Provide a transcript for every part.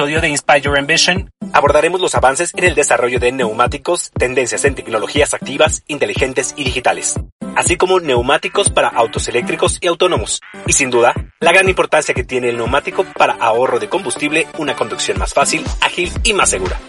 episodio de Inspire Your Ambition abordaremos los avances en el desarrollo de neumáticos, tendencias en tecnologías activas, inteligentes y digitales, así como neumáticos para autos eléctricos y autónomos, y sin duda, la gran importancia que tiene el neumático para ahorro de combustible, una conducción más fácil, ágil y más segura.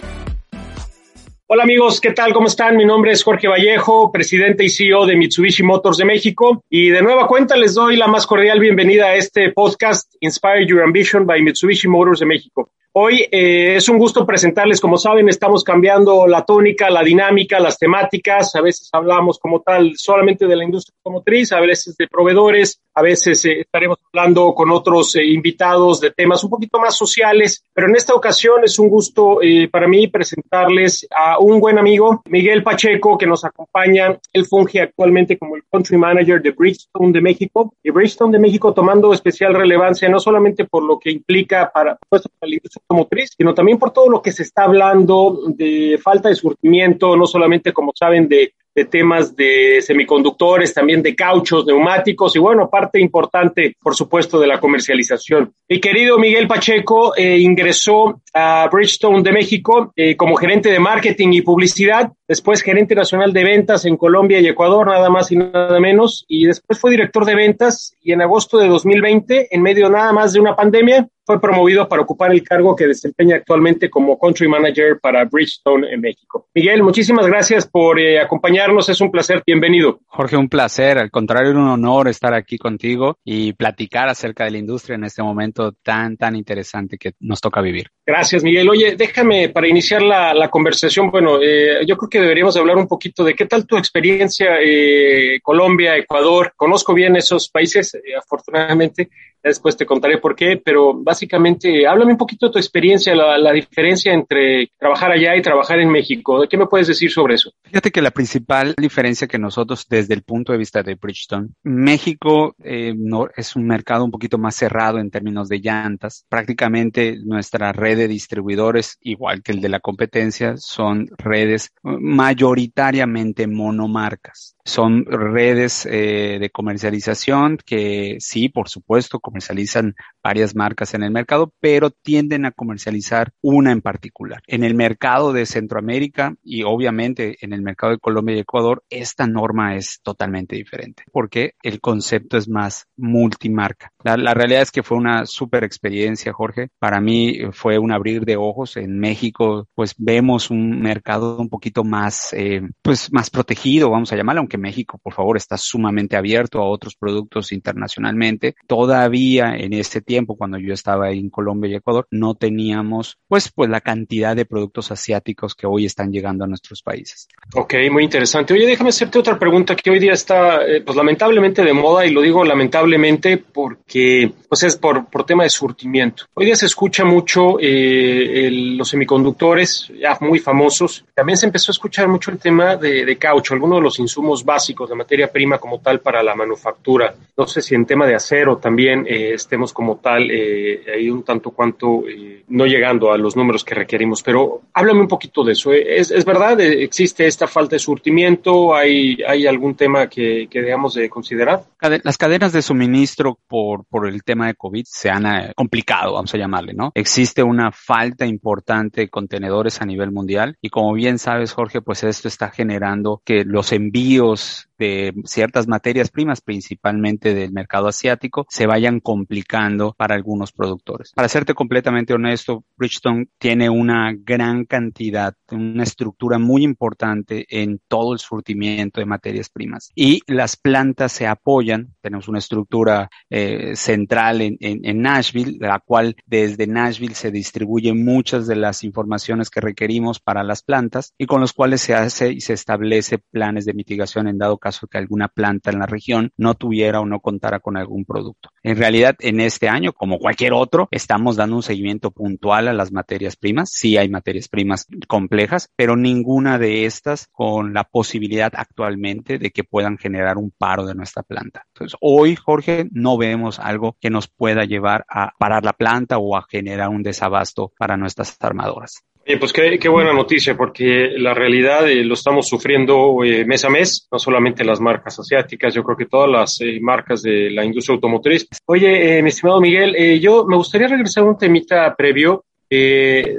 Hola amigos, ¿qué tal? ¿Cómo están? Mi nombre es Jorge Vallejo, presidente y CEO de Mitsubishi Motors de México. Y de nueva cuenta les doy la más cordial bienvenida a este podcast Inspire Your Ambition by Mitsubishi Motors de México. Hoy eh, es un gusto presentarles, como saben, estamos cambiando la tónica, la dinámica, las temáticas. A veces hablamos como tal solamente de la industria automotriz, a veces de proveedores, a veces eh, estaremos hablando con otros eh, invitados de temas un poquito más sociales, pero en esta ocasión es un gusto para mí presentarles a un buen amigo, Miguel Pacheco, que nos acompaña. Él funge actualmente como el Country Manager de Bridgestone de México. Y Bridgestone de México tomando especial relevancia, no solamente por lo que implica para, para la industria automotriz, sino también por todo lo que se está hablando de falta de surtimiento, no solamente, como saben, de de temas de semiconductores, también de cauchos, neumáticos y bueno, parte importante, por supuesto, de la comercialización. Mi querido Miguel Pacheco eh, ingresó a Bridgestone de México eh, como gerente de marketing y publicidad, después gerente nacional de ventas en Colombia y Ecuador, nada más y nada menos, y después fue director de ventas y en agosto de 2020, en medio nada más de una pandemia, fue promovido para ocupar el cargo que desempeña actualmente como Country Manager para Bridgestone en México. Miguel, muchísimas gracias por eh, acompañarnos, es un placer, bienvenido. Jorge, un placer, al contrario, un honor estar aquí contigo y platicar acerca de la industria en este momento tan, tan interesante que nos toca vivir. Gracias, Miguel. Oye, déjame para iniciar la, conversación, bueno, eh, yo creo que deberíamos hablar un poquito de qué tal tu experiencia, eh, Colombia, Ecuador. Conozco bien esos países, eh, afortunadamente, después te contaré por qué, pero básicamente háblame un poquito de tu experiencia, la, la, diferencia entre trabajar allá y trabajar en México. ¿Qué me puedes decir sobre eso? Fíjate que la principal diferencia que nosotros desde el punto de vista de Bridgestone, México eh, no, es un mercado un poquito más cerrado en términos de llantas. Prácticamente nuestra red de distribuidores, igual que el de la competencia, son redes mayoritariamente monomarcas. Son redes eh, de comercialización que sí, por supuesto, comercializan varias marcas en el mercado, pero tienden a comercializar una en particular. En el mercado de Centroamérica y obviamente en el mercado de Colombia y Ecuador, esta norma es totalmente diferente porque el concepto es más multimarca. La, la realidad es que fue una súper experiencia, Jorge. Para mí fue un abrir de ojos. En México, pues vemos un mercado un poquito más, eh, pues más protegido, vamos a llamarlo, aunque México, por favor, está sumamente abierto a otros productos internacionalmente. Todavía en este tiempo, cuando yo estaba en Colombia y Ecuador, no teníamos, pues, pues la cantidad de productos asiáticos que hoy están llegando a nuestros países. Ok, muy interesante. Oye, déjame hacerte otra pregunta que hoy día está, eh, pues lamentablemente de moda y lo digo lamentablemente porque, pues es por, por tema de surtimiento. Hoy día se escucha mucho eh, el, los semiconductores, ya muy famosos. También se empezó a escuchar mucho el tema de, caucho, algunos de los insumos básicos, la materia prima como tal para la manufactura. No sé si en tema de acero también eh, estemos como tal eh, ahí un tanto cuanto eh, no llegando a los números que requerimos, pero háblame un poquito de eso. ¿Es, es verdad? ¿Existe esta falta de surtimiento? ¿Hay, hay algún tema que, que debamos de considerar? Las cadenas de suministro por, por el tema de COVID se han eh, complicado, vamos a llamarle, ¿no? Existe una falta importante de contenedores a nivel mundial. Y como bien sabes, Jorge, pues esto está generando que los envíos de ciertas materias primas, principalmente del mercado asiático, se vayan complicando para algunos productores. Para serte completamente honesto, Bridgestone tiene una gran cantidad, una estructura muy importante en todo el surtimiento de materias primas y las plantas se apoyan. Tenemos una estructura eh, central en, en, en Nashville, la cual desde Nashville se distribuyen muchas de las informaciones que requerimos para las plantas y con los cuales se hace y se establece planes de mitigación en dado caso caso que alguna planta en la región no tuviera o no contara con algún producto. En realidad, en este año, como cualquier otro, estamos dando un seguimiento puntual a las materias primas. Sí hay materias primas complejas, pero ninguna de estas con la posibilidad actualmente de que puedan generar un paro de nuestra planta. Entonces, hoy, Jorge, no vemos algo que nos pueda llevar a parar la planta o a generar un desabasto para nuestras armadoras. Bien, pues qué, qué, buena noticia, porque la realidad eh, lo estamos sufriendo eh, mes a mes, no solamente las marcas asiáticas, yo creo que todas las eh, marcas de la industria automotriz. Oye, mi estimado Miguel, yo me gustaría regresar a un temita previo eh,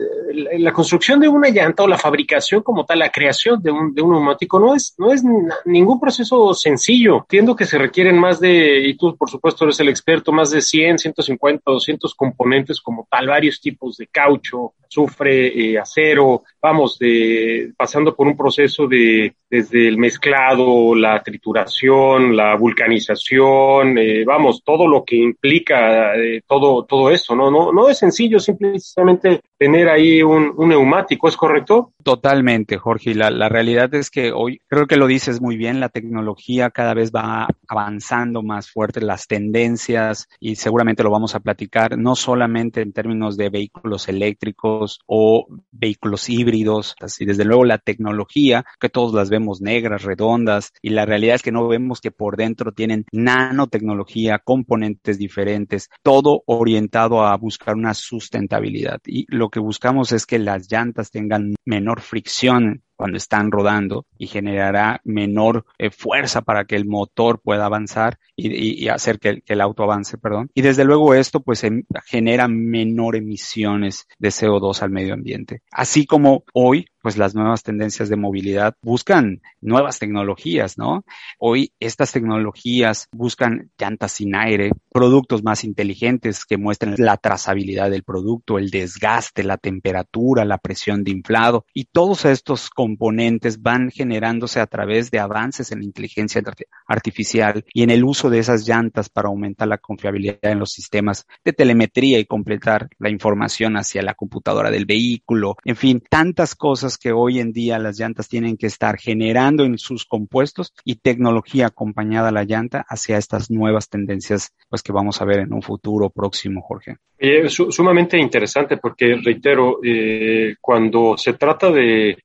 la construcción de una llanta o la fabricación como tal, la creación de un, de un neumático no es, no es ningún proceso sencillo. Entiendo que se requieren más de, y tú por supuesto eres el experto, más de 100, 150, 200 componentes como tal, varios tipos de caucho, azufre, eh, acero, vamos, de, pasando por un proceso de desde el mezclado, la trituración, la vulcanización, eh, vamos, todo lo que implica eh, todo, todo eso, ¿no? No, no es sencillo simplemente tener ahí un, un neumático, ¿es correcto? Totalmente, Jorge. La, la realidad es que hoy, creo que lo dices muy bien, la tecnología cada vez va avanzando más fuerte, las tendencias, y seguramente lo vamos a platicar, no solamente en términos de vehículos eléctricos o vehículos híbridos, así desde luego la tecnología, que todos las vemos negras, redondas, y la realidad es que no vemos que por dentro tienen nanotecnología, componentes diferentes, todo orientado a buscar una sustentabilidad. Y lo que buscamos es que las llantas tengan menor fricción cuando están rodando y generará menor eh, fuerza para que el motor pueda avanzar y, hacer que, el auto avance, perdón. Y desde luego esto pues em, genera menor emisiones de CO2 al medio ambiente. Así como hoy pues las nuevas tendencias de movilidad buscan nuevas tecnologías, ¿no? Hoy estas tecnologías buscan llantas sin aire, productos más inteligentes que muestren la trazabilidad del producto, el desgaste, la temperatura, la presión de inflado y todos estos componentes van generándose a través de avances en la inteligencia artificial y en el uso de esas llantas para aumentar la confiabilidad en los sistemas de telemetría y completar la información hacia la computadora del vehículo, en fin, tantas cosas que hoy en día las llantas tienen que estar generando en sus compuestos y tecnología acompañada a la llanta hacia estas nuevas tendencias pues que vamos a ver en un futuro próximo, Jorge. Es sumamente interesante porque, reitero, eh, cuando se trata de,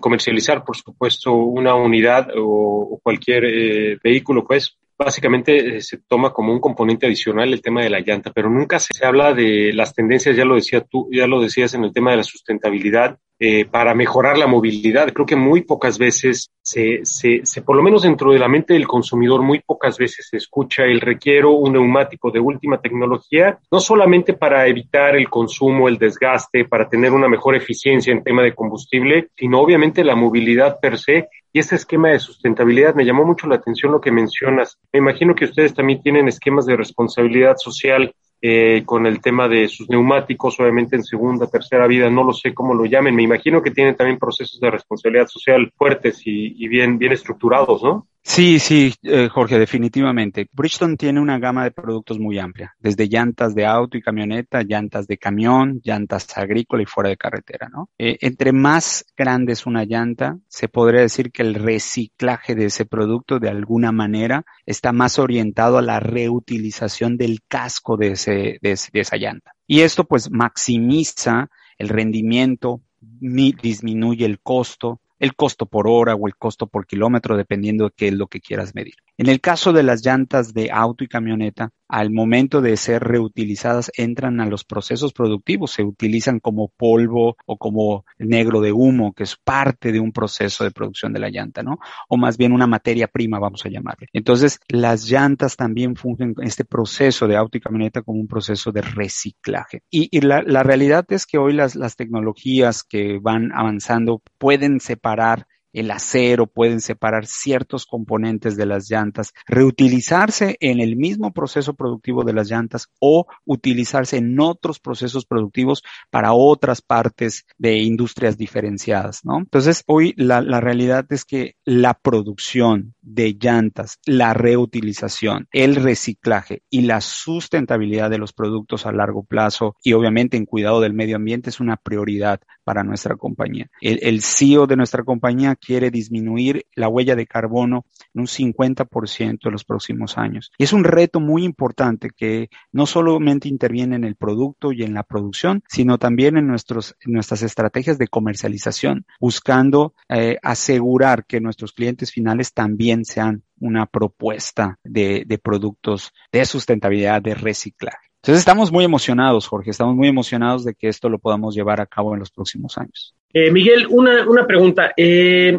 comercializar, por supuesto, una unidad o, cualquier eh, vehículo, pues básicamente eh, se toma como un componente adicional el tema de la llanta, pero nunca se habla de las tendencias, ya lo decía tú, ya lo decías en el tema de la sustentabilidad, eh, para mejorar la movilidad. Creo que muy pocas veces se, se, se, por lo menos dentro de la mente del consumidor, muy pocas veces se escucha el requiero un neumático de última tecnología, no solamente para evitar el consumo, el desgaste, para tener una mejor eficiencia en tema de combustible, sino obviamente la movilidad per se y este esquema de sustentabilidad me llamó mucho la atención lo que mencionas. Me imagino que ustedes también tienen esquemas de responsabilidad social eh, con el tema de sus neumáticos, obviamente en segunda, tercera vida, no lo sé cómo lo llamen. Me imagino que tienen también procesos de responsabilidad social fuertes y, y bien, bien estructurados, ¿no? Sí, sí, eh, Jorge, definitivamente. Bridgestone tiene una gama de productos muy amplia, desde llantas de auto y camioneta, llantas de camión, llantas agrícola y fuera de carretera, ¿no? Eh, entre más grande es una llanta, se podría decir que el reciclaje de ese producto de alguna manera está más orientado a la reutilización del casco de, ese, de, de esa llanta. Y esto pues maximiza el rendimiento, disminuye el costo, el costo por hora o el costo por kilómetro, dependiendo de qué es lo que quieras medir. En el caso de las llantas de auto y camioneta, al momento de ser reutilizadas entran a los procesos productivos, se utilizan como polvo o como negro de humo, que es parte de un proceso de producción de la llanta, ¿no? O más bien una materia prima, vamos a llamarle. Entonces, las llantas también fungen en este proceso de auto y camioneta como un proceso de reciclaje. Y, la, realidad es que hoy las tecnologías que van avanzando pueden separar el acero, pueden separar ciertos componentes de las llantas, reutilizarse en el mismo proceso productivo de las llantas o utilizarse en otros procesos productivos para otras partes de industrias diferenciadas, ¿no? Entonces, hoy la, la realidad es que la producción de llantas, la reutilización, el reciclaje y la sustentabilidad de los productos a largo plazo y obviamente en cuidado del medio ambiente es una prioridad para nuestra compañía. El, CEO de nuestra compañía quiere disminuir la huella de carbono en un 50% en los próximos años. Y es un reto muy importante que no solamente interviene en el producto y en la producción, sino también en nuestras estrategias de comercialización, buscando eh, asegurar que nuestros clientes finales también sean una propuesta de, productos de sustentabilidad, de reciclaje. Entonces estamos muy emocionados, Jorge, estamos muy emocionados de que esto lo podamos llevar a cabo en los próximos años. Eh, Miguel, una, una pregunta. Eh,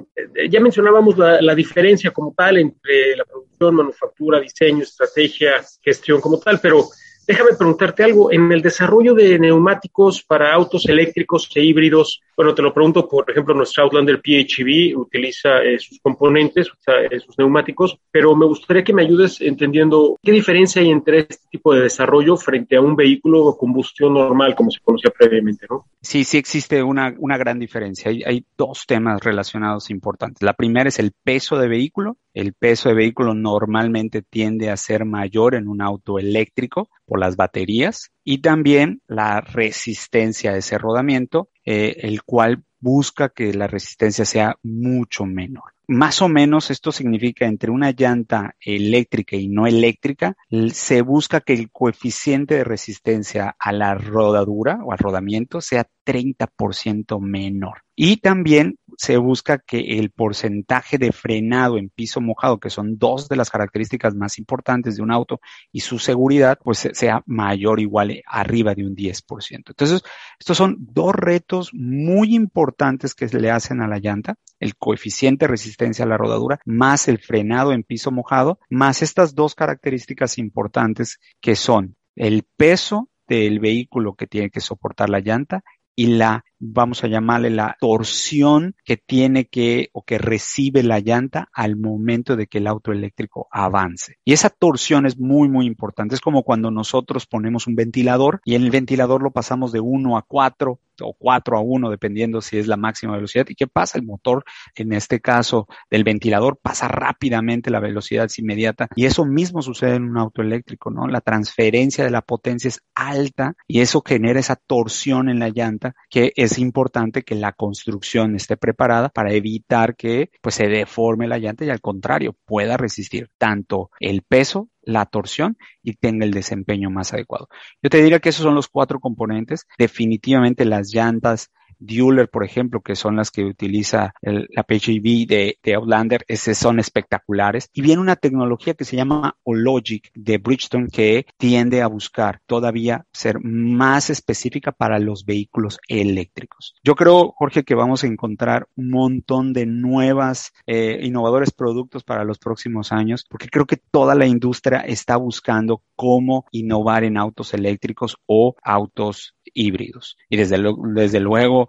ya mencionábamos la, diferencia como tal entre la producción, manufactura, diseño, estrategia, gestión como tal, pero déjame preguntarte algo. En el desarrollo de neumáticos para autos eléctricos e híbridos, bueno, te lo pregunto, por ejemplo, nuestro Outlander PHEV utiliza eh, sus componentes, eh, sus neumáticos, pero me gustaría que me ayudes entendiendo qué diferencia hay entre este tipo de desarrollo frente a un vehículo de combustión normal, como se conocía previamente, ¿no? Sí, sí existe una, una gran diferencia. Hay, hay dos temas relacionados importantes. La primera es el peso de vehículo. El peso de vehículo normalmente tiende a ser mayor en un auto eléctrico por las baterías y también la resistencia de ese rodamiento, eh, el cual busca que la resistencia sea mucho menor. Más o menos esto significa entre una llanta eléctrica y no eléctrica, se busca que el coeficiente de resistencia a la rodadura o al rodamiento sea 30% menor. Y también se busca que el porcentaje de frenado en piso mojado, que son dos de las características más importantes de un auto, y su seguridad, pues sea mayor o igual arriba de un 10%. Entonces, estos son dos retos muy importantes que se le hacen a la llanta, el coeficiente de resistencia a la rodadura, más el frenado en piso mojado, más estas dos características importantes que son el peso del vehículo que tiene que soportar la llanta y la, vamos a llamarle la torsión que tiene que o que recibe la llanta al momento de que el auto eléctrico avance. Y esa torsión es muy, muy importante. Es como cuando nosotros ponemos un ventilador y en el ventilador lo pasamos de 1 a 4 o 4 a 1, dependiendo si es la máxima velocidad. ¿Y qué pasa? El motor, en este caso del ventilador, pasa rápidamente, la velocidad es inmediata. Y eso mismo sucede en un auto eléctrico, ¿no? La transferencia de la potencia es alta y eso genera esa torsión en la llanta que es importante que la construcción esté preparada para evitar que pues se deforme la llanta y al contrario pueda resistir tanto el peso la torsión y tenga el desempeño más adecuado. Yo te diría que esos son los cuatro componentes. Definitivamente las llantas Dueler, por ejemplo, que son las que utiliza la PHEV de, de, Outlander, ese son espectaculares. Y viene una tecnología que se llama Ologic de Bridgestone que tiende a buscar todavía ser más específica para los vehículos eléctricos. Yo creo, Jorge, que vamos a encontrar un montón de nuevas, eh, innovadores productos para los próximos años, porque creo que toda la industria está buscando cómo innovar en autos eléctricos o autos híbridos. Y desde, desde luego,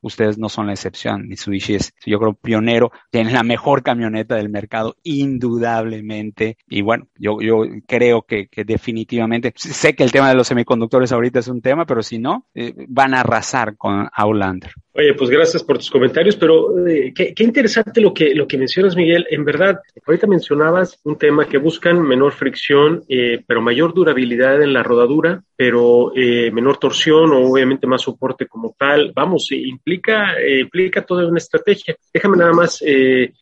ustedes no son la excepción. Mitsubishi es, yo creo, pionero, tiene la mejor camioneta del mercado, indudablemente. Y bueno, yo, yo creo que, definitivamente, sé que el tema de los semiconductores ahorita es un tema, pero si no, eh, van a arrasar con Outlander. Oye, pues gracias por tus comentarios, pero eh, qué, interesante lo que, lo que mencionas, Miguel. En verdad, ahorita mencionabas un tema que buscan menor fricción, eh, pero mayor durabilidad en la rodadura, pero eh, menor torsión o obviamente más soporte como tal. Vamos, implica, implica toda una estrategia. Déjame nada más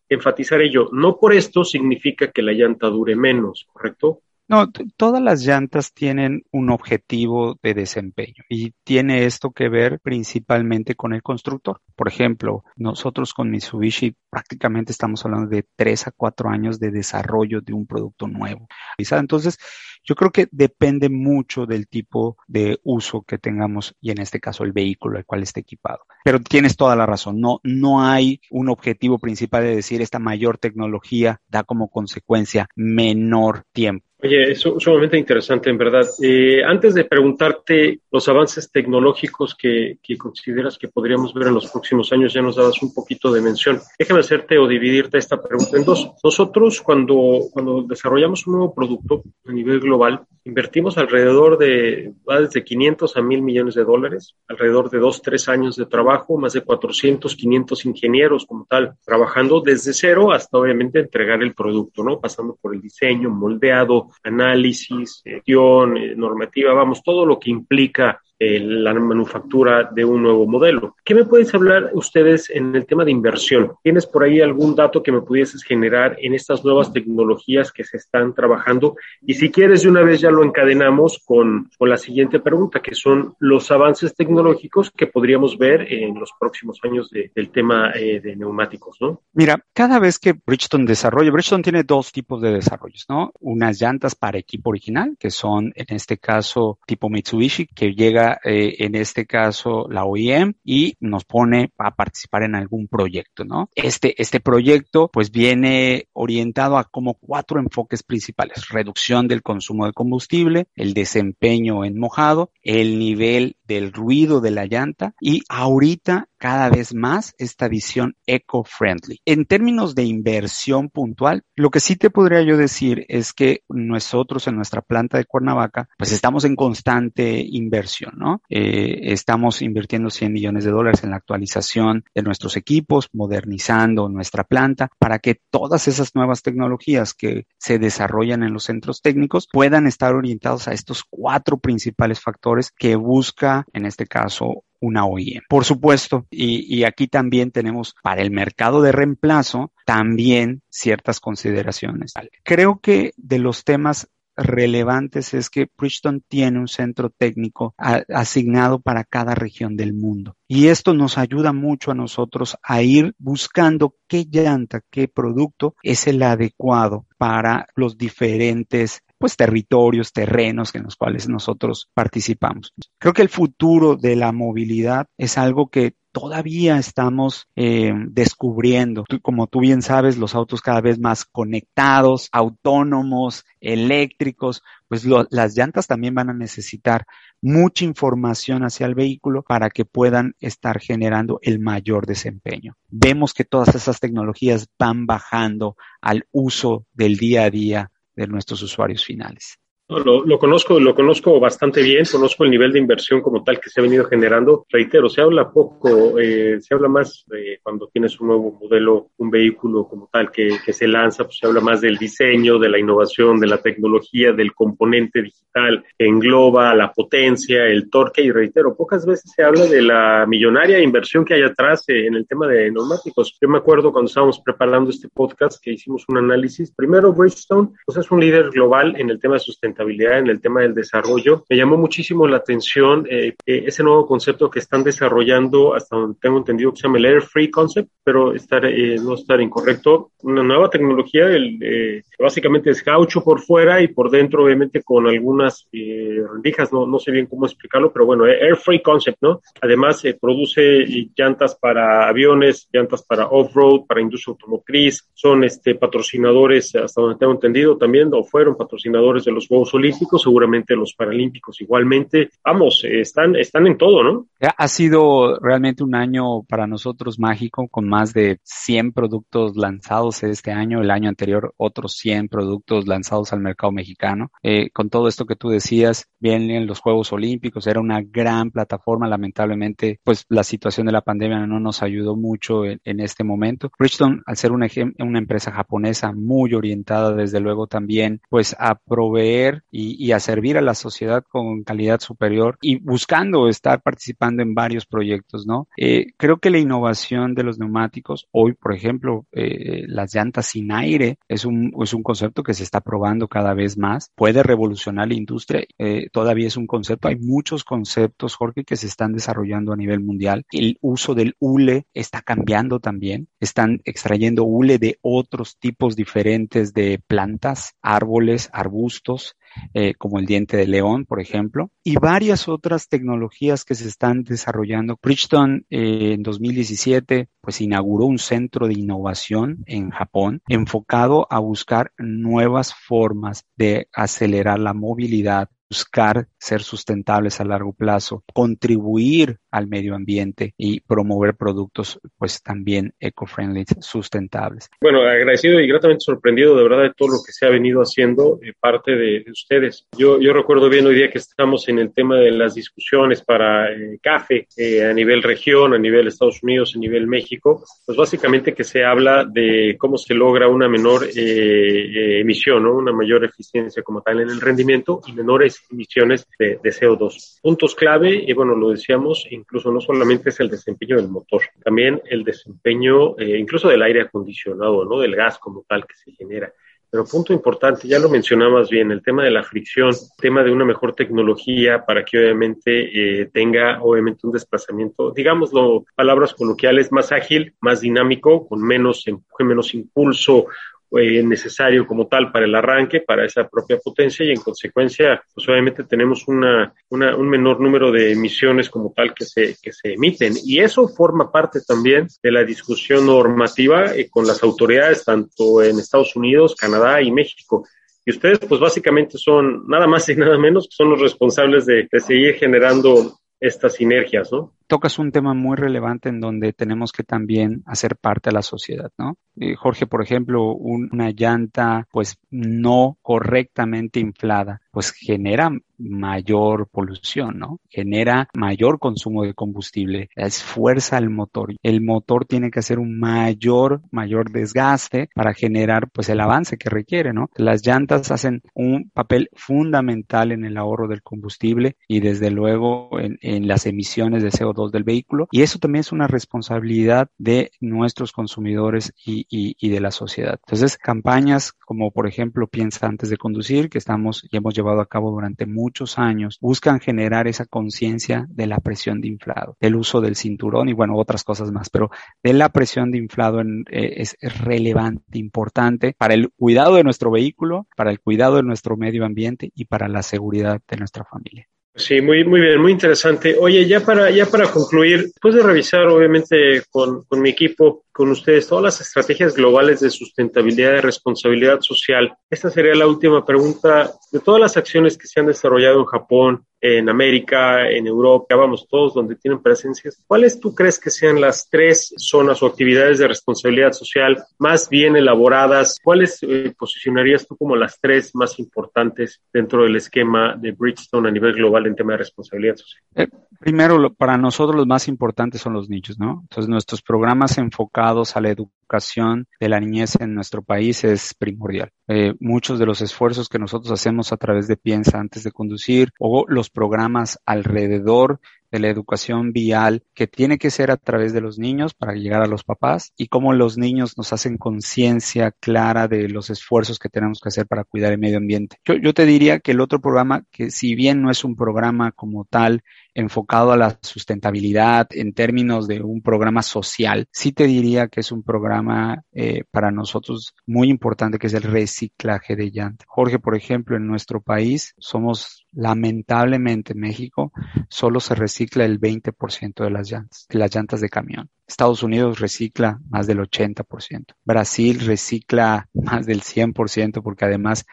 enfatizar ello. No por esto significa que la llanta dure menos, ¿correcto? No, todas las llantas tienen un objetivo de desempeño y tiene esto que ver principalmente con el constructor. Por ejemplo, nosotros con Mitsubishi prácticamente estamos hablando de tres a cuatro años de desarrollo de un producto nuevo. Entonces, yo creo que depende mucho del tipo de uso que tengamos y en este caso el vehículo al cual esté equipado. Pero tienes toda la razón, no, no hay un objetivo principal de decir esta mayor tecnología da como consecuencia menor tiempo. Oye, es sumamente interesante, en verdad. Eh, antes de preguntarte los avances tecnológicos que, que, consideras que podríamos ver en los próximos años, ya nos dabas un poquito de mención. Déjame hacerte o dividirte esta pregunta en dos. Nosotros, cuando, cuando desarrollamos un nuevo producto a nivel global, invertimos alrededor de, va desde 500 a 1000 millones de dólares, alrededor de dos, tres años de trabajo, más de 400, 500 ingenieros como tal, trabajando desde cero hasta obviamente entregar el producto, ¿no? Pasando por el diseño, moldeado, análisis, gestión, eh, normativa, vamos, todo lo que implica eh, la manufactura de un nuevo modelo. ¿Qué me puedes hablar ustedes en el tema de inversión? ¿Tienes por ahí algún dato que me pudieses generar en estas nuevas tecnologías que se están trabajando? Y si quieres, de una vez ya lo encadenamos con, con la siguiente pregunta, que son los avances tecnológicos que podríamos ver en los próximos años de, del tema eh, de neumáticos, ¿no? Mira, cada vez que Bridgestone desarrolla, Bridgestone tiene dos tipos de desarrollos, ¿no? Unas llantas para equipo original, que son en este caso tipo Mitsubishi, que llega eh, en este caso la OEM y nos pone a participar en algún proyecto, ¿no? Este, este proyecto pues viene orientado a como cuatro enfoques principales, reducción del consumo de combustible, el desempeño en mojado, el nivel del ruido de la llanta y ahorita cada vez más esta visión eco-friendly. En términos de inversión puntual, lo que sí te podría yo decir es que nosotros en nuestra planta de Cuernavaca, pues estamos en constante inversión, Eh, estamos invirtiendo 100 millones de dólares en la actualización de nuestros equipos, modernizando nuestra planta para que todas esas nuevas tecnologías que se desarrollan en los centros técnicos puedan estar orientados a estos cuatro principales factores que busca, en este caso, una OEM. Por supuesto, y, y, aquí también tenemos para el mercado de reemplazo también ciertas consideraciones. Creo que de los temas relevantes es que Bridgestone tiene un centro técnico asignado para cada región del mundo. Y esto nos ayuda mucho a nosotros a ir buscando qué llanta, qué producto es el adecuado para los diferentes pues territorios, terrenos en los cuales nosotros participamos. Creo que el futuro de la movilidad es algo que todavía estamos eh, descubriendo. como tú bien sabes, los autos cada vez más conectados, autónomos, eléctricos, pues las llantas también van a necesitar mucha información hacia el vehículo para que puedan estar generando el mayor desempeño. Vemos que todas esas tecnologías van bajando al uso del día a día de nuestros usuarios finales. Lo, lo, conozco, lo conozco bastante bien, conozco el nivel de inversión como tal que se ha venido generando. Reitero, se habla poco, eh, se habla más de cuando tienes un nuevo modelo, un vehículo como tal que, que, se lanza, pues se habla más del diseño, de la innovación, de la tecnología, del componente digital que engloba la potencia, el torque y reitero, pocas veces se habla de la millonaria inversión que hay atrás eh, en el tema de neumáticos. Yo me acuerdo cuando estábamos preparando este podcast que hicimos un análisis. Primero, Bridgestone pues es un líder global en el tema de sustentabilidad en el tema del desarrollo. Me llamó muchísimo la atención eh, ese nuevo concepto que están desarrollando, hasta donde tengo entendido que se llama el Air Free Concept, pero estar, eh, no estar incorrecto. Una nueva tecnología, el, eh, básicamente es gaucho por fuera y por dentro, obviamente, con algunas rendijas, no, no sé bien cómo explicarlo, pero bueno, Air Free Concept, ¿no? Además, produce llantas para aviones, llantas para off-road, para industria automotriz, son este, patrocinadores, hasta donde tengo entendido también, o fueron patrocinadores de los Juegos Olímpicos, seguramente los Paralímpicos igualmente. Vamos, están, están en todo, ¿no? Ha sido realmente un año para nosotros mágico, con más de 100 productos lanzados este año, el año anterior otros 100 productos lanzados al mercado mexicano. Eh, con todo esto que tú decías, vienen los Juegos Olímpicos, era una gran plataforma, lamentablemente, pues la situación de la pandemia no nos ayudó mucho en, en este momento. Bridgestone, al ser una, una empresa japonesa muy orientada, desde luego también, pues a proveer y, a servir a la sociedad con calidad superior y buscando estar participando en varios proyectos, ¿no? Eh, creo que la innovación de los neumáticos, hoy, por ejemplo, eh, las llantas sin aire, es un, es un concepto que se está probando cada vez más, puede revolucionar la industria, eh, todavía es un concepto, hay muchos conceptos, Jorge, que se están desarrollando a nivel mundial, el uso del hule está cambiando también, están extrayendo hule de otros tipos diferentes de plantas, árboles, arbustos, eh, como el diente de león, por ejemplo, y varias otras tecnologías que se están desarrollando. Bridgestone eh, en 2017 pues inauguró un centro de innovación en Japón enfocado a buscar nuevas formas de acelerar la movilidad buscar ser sustentables a largo plazo, contribuir al medio ambiente y promover productos pues también eco-friendly, sustentables. Bueno, agradecido y gratamente sorprendido de verdad de todo lo que se ha venido haciendo de parte de, ustedes. Yo, yo recuerdo bien hoy día que estamos en el tema de las discusiones para eh, café eh, a nivel región, a nivel Estados Unidos, a nivel México, pues básicamente que se habla de cómo se logra una menor eh, emisión, ¿no? una mayor eficiencia como tal en el rendimiento y menores emisiones de, CO2. Puntos clave, y bueno, lo decíamos, incluso no solamente es el desempeño del motor, también el desempeño eh, incluso del aire acondicionado, ¿no? Del gas como tal que se genera. Pero punto importante, ya lo mencionabas bien, el tema de la fricción, tema de una mejor tecnología para que obviamente eh, tenga obviamente un desplazamiento, digámoslo, palabras coloquiales, más ágil, más dinámico, con menos empuje, menos impulso eh, necesario como tal para el arranque, para esa propia potencia y en consecuencia, pues obviamente tenemos una, un menor número de emisiones como tal que se, que se emiten. Y eso forma parte también de la discusión normativa eh, con las autoridades tanto en Estados Unidos, Canadá y México. Y ustedes, pues básicamente son nada más y nada menos son los responsables de, de seguir generando estas sinergias, ¿no? Tocas un tema muy relevante en donde tenemos que también hacer parte de la sociedad, ¿no? Jorge, por ejemplo, una llanta pues no correctamente inflada, pues genera mayor polución, ¿no? Genera mayor consumo de combustible, esfuerza el motor. El motor tiene que hacer un mayor, mayor desgaste para generar pues el avance que requiere, ¿no? Las llantas hacen un papel fundamental en el ahorro del combustible y desde luego en, en las emisiones de CO2 del vehículo y eso también es una responsabilidad de nuestros consumidores y, de la sociedad. Entonces, campañas como por ejemplo Piensa antes de conducir, que estamos y hemos llevado a cabo durante muchos años, buscan generar esa conciencia de la presión de inflado, del uso del cinturón y bueno, otras cosas más, pero de la presión de inflado eh, es relevante, importante para el cuidado de nuestro vehículo, para el cuidado de nuestro medio ambiente y para la seguridad de nuestra familia. Sí, muy, muy bien, muy interesante. Oye, ya para, ya para concluir, después de revisar obviamente con, con mi equipo con ustedes todas las estrategias globales de sustentabilidad y responsabilidad social. Esta sería la última pregunta. De todas las acciones que se han desarrollado en Japón, en América, en Europa, vamos todos donde tienen presencias, ¿cuáles tú crees que sean las tres zonas o actividades de responsabilidad social más bien elaboradas? ¿Cuáles eh, posicionarías tú como las tres más importantes dentro del esquema de Bridgestone a nivel global en tema de responsabilidad social? Eh, primero, para nosotros los más importantes son los nichos, ¿no? Entonces, nuestros programas enfocados a la educación de la niñez en nuestro país es primordial. Eh, muchos de los esfuerzos que nosotros hacemos a través de Piensa antes de conducir o los programas alrededor de la educación vial que tiene que ser a través de los niños para llegar a los papás y cómo los niños nos hacen conciencia clara de los esfuerzos que tenemos que hacer para cuidar el medio ambiente. Yo, yo te diría que el otro programa, que si bien no es un programa como tal enfocado a la sustentabilidad en términos de un programa social, sí te diría que es un programa eh, para nosotros muy importante que es el reciclaje de llantas. Jorge, por ejemplo, en nuestro país somos lamentablemente en México solo se recicla el 20% de las llantas, de las llantas de camión. Estados Unidos recicla más del 80%. Brasil recicla más del 100% porque además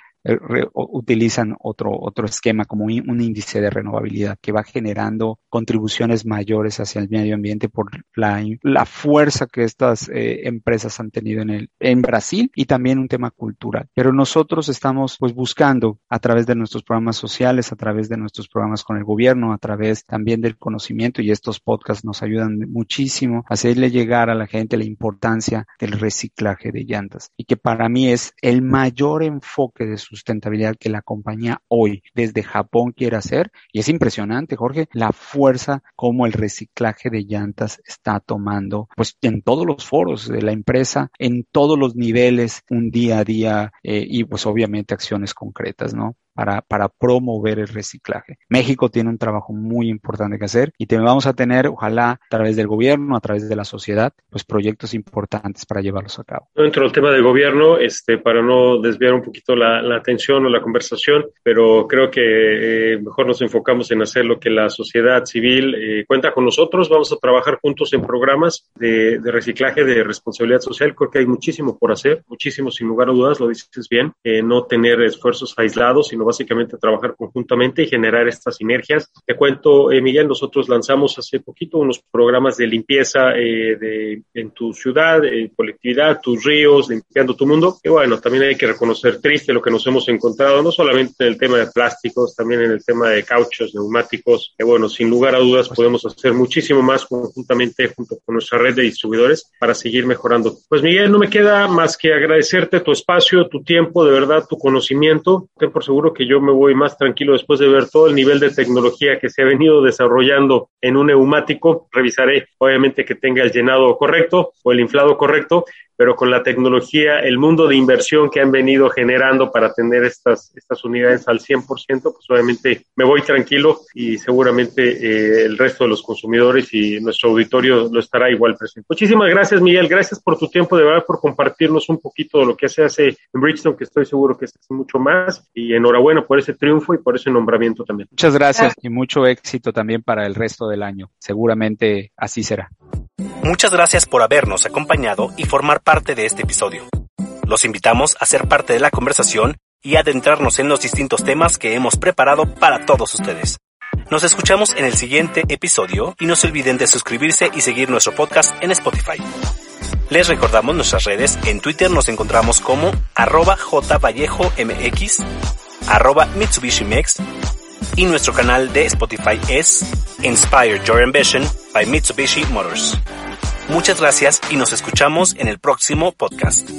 utilizan otro, otro esquema como un, índice de renovabilidad que va generando contribuciones mayores hacia el medio ambiente por la, la fuerza que estas eh, empresas han tenido en, el, en Brasil y también un tema cultural. Pero nosotros estamos pues buscando a través de nuestros programas sociales, a través de nuestros programas con el gobierno, a través también del conocimiento y estos podcasts nos ayudan muchísimo a hacerle llegar a la gente la importancia del reciclaje de llantas y que para mí es el mayor enfoque de su sustentabilidad que la compañía hoy desde Japón quiere hacer. Y es impresionante, Jorge, la fuerza como el reciclaje de llantas está tomando, pues en todos los foros de la empresa, en todos los niveles, un día a día eh, y pues obviamente acciones concretas, ¿no? Para, para promover el reciclaje. México tiene un trabajo muy importante que hacer y te, vamos a tener, ojalá, a través del gobierno, a través de la sociedad, pues proyectos importantes para llevarlos a cabo. Dentro del tema del gobierno, este, para no desviar un poquito la, la atención o la conversación, pero creo que eh, mejor nos enfocamos en hacer lo que la sociedad civil eh, cuenta con nosotros. Vamos a trabajar juntos en programas de, reciclaje, de responsabilidad social. Creo que hay muchísimo por hacer, muchísimo sin lugar a dudas, lo dices bien, eh, no tener esfuerzos aislados, sino básicamente trabajar conjuntamente y generar estas sinergias. Te cuento, eh, Miguel, nosotros lanzamos hace poquito unos programas de limpieza eh, de, en tu ciudad, eh, colectividad, tus ríos, limpiando tu mundo. Y bueno, también hay que reconocer triste lo que nos hemos encontrado, no solamente en el tema de plásticos, también en el tema de cauchos, neumáticos. Que bueno, sin lugar a dudas podemos hacer muchísimo más conjuntamente junto con nuestra red de distribuidores para seguir mejorando. Pues Miguel, no me queda más que agradecerte tu espacio, tu tiempo, de verdad, tu conocimiento. Ten por seguro que yo me voy más tranquilo después de ver todo el nivel de tecnología que se ha venido desarrollando en un neumático. Revisaré, obviamente, que tenga el llenado correcto o el inflado correcto, pero con la tecnología, el mundo de inversión que han venido generando para tener estas, estas unidades al 100%, pues obviamente me voy tranquilo y seguramente eh, el resto de los consumidores y nuestro auditorio lo estará igual presente. Muchísimas gracias, Miguel. Gracias por tu tiempo, de verdad, por compartirnos un poquito de lo que se hace en Bridgestone, que estoy seguro que se hace mucho más. Y enhorabuena por ese triunfo y por ese nombramiento también. Muchas gracias y mucho éxito también para el resto del año. Seguramente así será. Muchas gracias por habernos acompañado y formar parte de este episodio. Los invitamos a ser parte de la conversación y adentrarnos en los distintos temas que hemos preparado para todos ustedes. Nos escuchamos en el siguiente episodio y no se olviden de suscribirse y seguir nuestro podcast en Spotify. Les recordamos nuestras redes, en Twitter nos encontramos como arroba jvallejomx, arroba Mex y nuestro canal de Spotify es Inspire Your Ambition by Mitsubishi Motors. Muchas gracias y nos escuchamos en el próximo podcast.